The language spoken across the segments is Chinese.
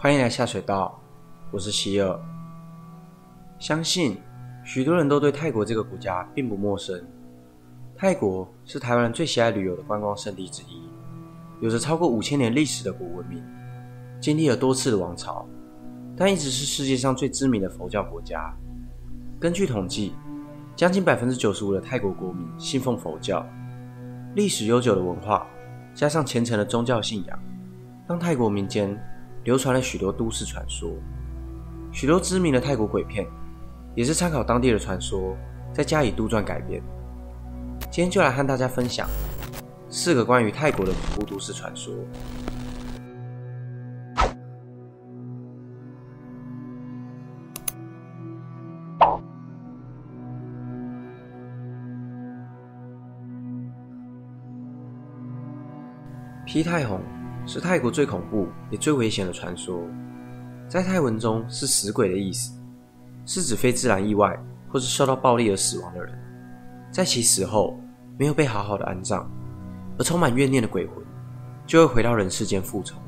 欢迎来下水道，我是希尔。相信许多人都对泰国这个国家并不陌生。泰国是台湾人最喜爱旅游的观光胜地之一，有着超过五千年历史的古文明，经历了多次的王朝，但一直是世界上最知名的佛教国家。根据统计，将近百分之九十五的泰国国民信奉佛教，历史悠久的文化加上虔诚的宗教信仰，让泰国民间流传了许多都市传说。许多知名的泰国鬼片也是参考当地的传说，再加以杜撰改编。今天就来和大家分享四个关于泰国的恐怖都市传说。皮太红是泰国最恐怖也最危险的传说，在泰文中是死鬼的意思，是指非自然意外或是受到暴力而死亡的人，在其死后没有被好好的安葬，而充满怨念的鬼魂就会回到人世间复仇。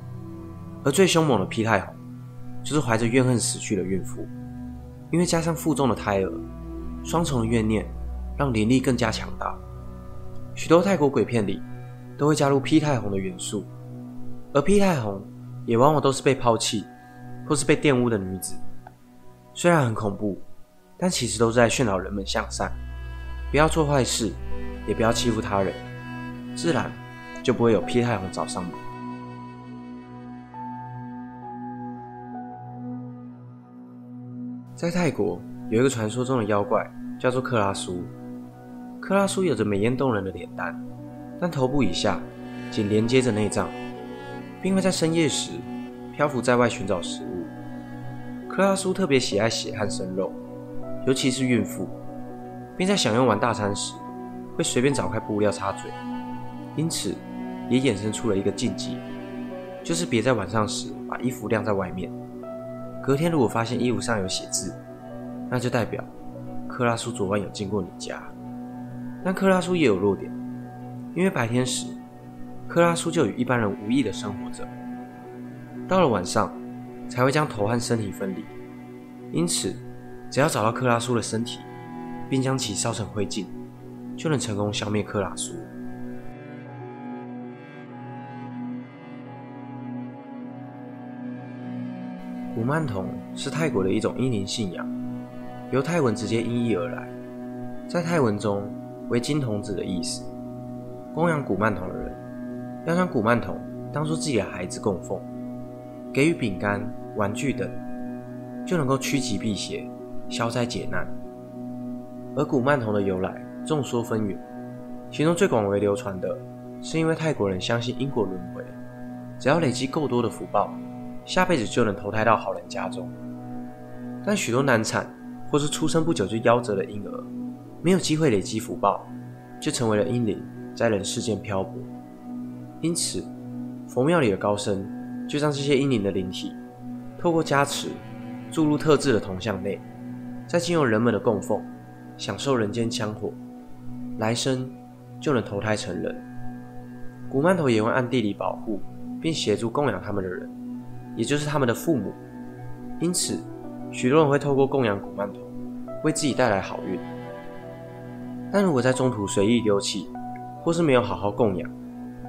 而最凶猛的皮太红，就是怀着怨恨死去的孕妇，因为加上腹中的胎儿，双重的怨念让灵力更加强大。许多泰国鬼片里。都会加入披太红的元素，而披太红也往往都是被抛弃或是被玷污的女子。虽然很恐怖，但其实都是在劝导人们向善，不要做坏事，也不要欺负他人，自然就不会有披太红找上门。在泰国有一个传说中的妖怪，叫做克拉苏。克拉苏有着美艳动人的脸蛋。但头部以下仅连接着内脏，并会在深夜时漂浮在外寻找食物。克拉苏特别喜爱血和生肉，尤其是孕妇，并在享用完大餐时会随便找块布料擦嘴。因此，也衍生出了一个禁忌，就是别在晚上时把衣服晾在外面。隔天如果发现衣服上有血渍，那就代表克拉苏昨晚有经过你家。但克拉苏也有弱点。因为白天时，克拉苏就与一般人无异的生活着，到了晚上才会将头和身体分离。因此，只要找到克拉苏的身体，并将其烧成灰烬，就能成功消灭克拉苏。古曼童是泰国的一种阴灵信仰，由泰文直接音译而来，在泰文中为金童子的意思。供养古曼童的人，要将古曼童当做自己的孩子供奉，给予饼干、玩具等，就能够趋吉避邪、消灾解难。而古曼童的由来众说纷纭，其中最广为流传的是因为泰国人相信因果轮回，只要累积够多的福报，下辈子就能投胎到好人家中。但许多难产或是出生不久就夭折的婴儿，没有机会累积福报，就成为了婴灵。在人世间漂泊，因此佛庙里的高僧就将这些阴灵的灵体透过加持注入特制的铜像内，再经由人们的供奉，享受人间香火，来生就能投胎成人。古曼头也会暗地里保护并协助供养他们的人，也就是他们的父母。因此，许多人会透过供养古曼头为自己带来好运。但如果在中途随意丢弃，或是没有好好供养，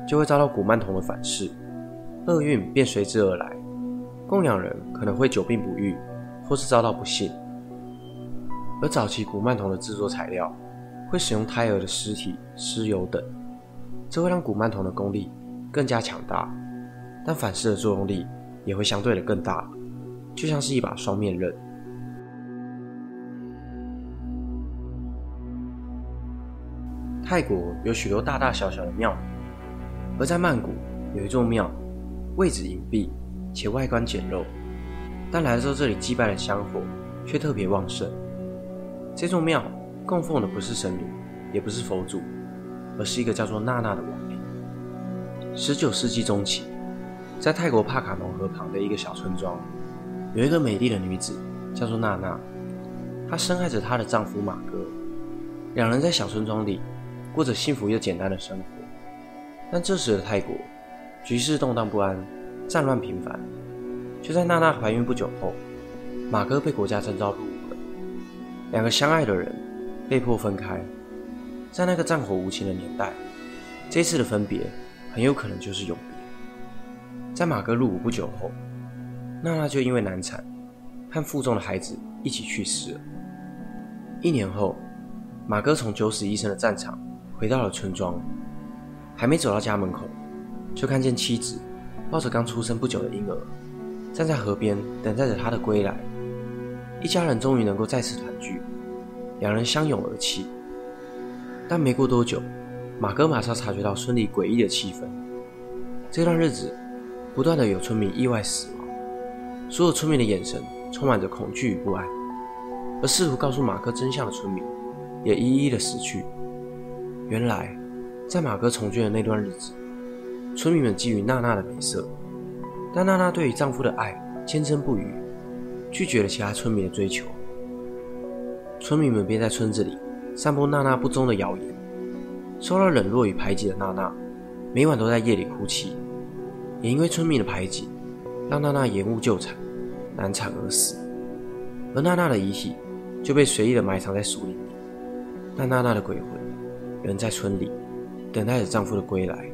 就会遭到古曼童的反噬，厄运便随之而来。供养人可能会久病不愈，或是遭到不幸。而早期古曼童的制作材料会使用胎儿的尸体、尸油等，这会让古曼童的功力更加强大，但反噬的作用力也会相对的更大，就像是一把双面刃。泰国有许多大大小小的庙，而在曼谷有一座庙，位置隐蔽且外观简陋，但来到这里祭拜的香火却特别旺盛。这座庙供奉的不是神灵，也不是佛祖，而是一个叫做娜娜的亡灵。十九世纪中期，在泰国帕卡农河旁的一个小村庄，有一个美丽的女子，叫做娜娜。她深爱着她的丈夫马哥，两人在小村庄里。过着幸福又简单的生活，但这时的泰国局势动荡不安，战乱频繁。就在娜娜怀孕不久后，马哥被国家征召入伍了。两个相爱的人被迫分开，在那个战火无情的年代，这次的分别很有可能就是永别。在马哥入伍不久后，娜娜就因为难产，和腹中的孩子一起去世了。一年后，马哥从九死一生的战场回到了村庄，还没走到家门口，就看见妻子抱着刚出生不久的婴儿，站在河边等待着他的归来。一家人终于能够再次团聚，两人相拥而泣。但没过多久，马哥马上察觉到村里诡异的气氛。这段日子，不断的有村民意外死亡，所有村民的眼神充满着恐惧与不安。而试图告诉马哥真相的村民，也一一的死去。原来，在马哥从军的那段日子，村民们觊觎娜娜的美色，但娜娜对于丈夫的爱坚贞不渝。拒绝了其他村民的追求，村民们便在村子里散播娜娜不忠的谣言。受到冷落与排挤的娜娜，每晚都在夜里哭泣。也因为村民的排挤，让娜娜延误救产，难产而死。而娜娜的遗体就被随意的埋藏在树林里。但娜娜的鬼魂仍在村里，等待着丈夫的归来。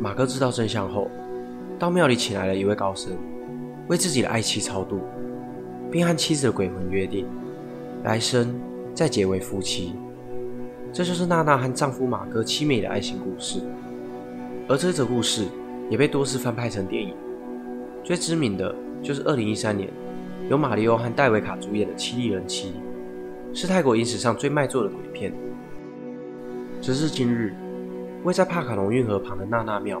马哥知道真相后，到庙里请来了一位高僧。为自己的爱妻超度，并和妻子的鬼魂约定，来生再结为夫妻。这就是娜娜和丈夫马哥凄美的爱情故事。而这则故事也被多次翻拍成电影，最知名的就是2013年由马里奥和戴维卡主演的《七力人妻》，是泰国影史上最卖座的鬼片。直至今日，位在帕卡农运河旁的娜娜庙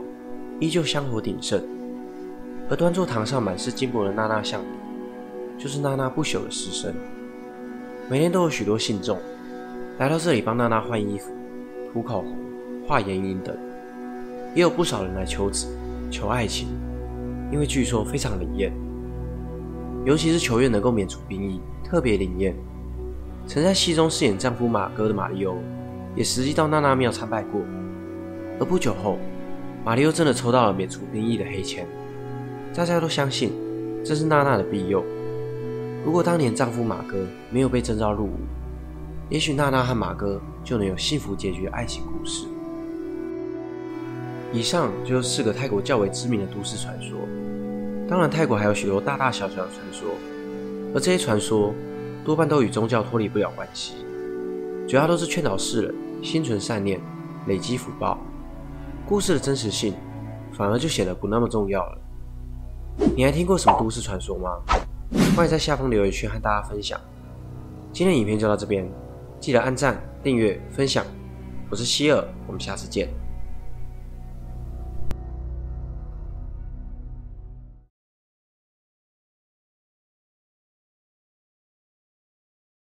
依旧香火鼎盛。而端坐堂上满是金箔的娜娜像就是娜娜不朽的尸身。每天都有许多信众来到这里帮娜娜换衣服、涂口红、画眼影等，也有不少人来求子、求爱情，因为据说非常灵验。尤其是求愿能够免除兵役，特别灵验。曾在戏中饰演丈夫马哥的马里欧，也实际到娜娜庙参拜过。而不久后，马里欧真的抽到了免除兵役的黑签。大家都相信这是娜娜的庇佑。如果当年丈夫马哥没有被征召入伍，也许娜娜和马哥就能有幸福结局的爱情故事。以上就是四个泰国较为知名的都市传说。当然，泰国还有许多大大小小的传说，而这些传说多半都与宗教脱离不了关系，主要都是劝导世人心存善念，累积福报。故事的真实性反而就显得不那么重要了。你还听过什么都市传说吗？欢迎在下方留言区和大家分享。今天影片就到这边，记得按赞、订阅、分享。我是希尔，我们下次见。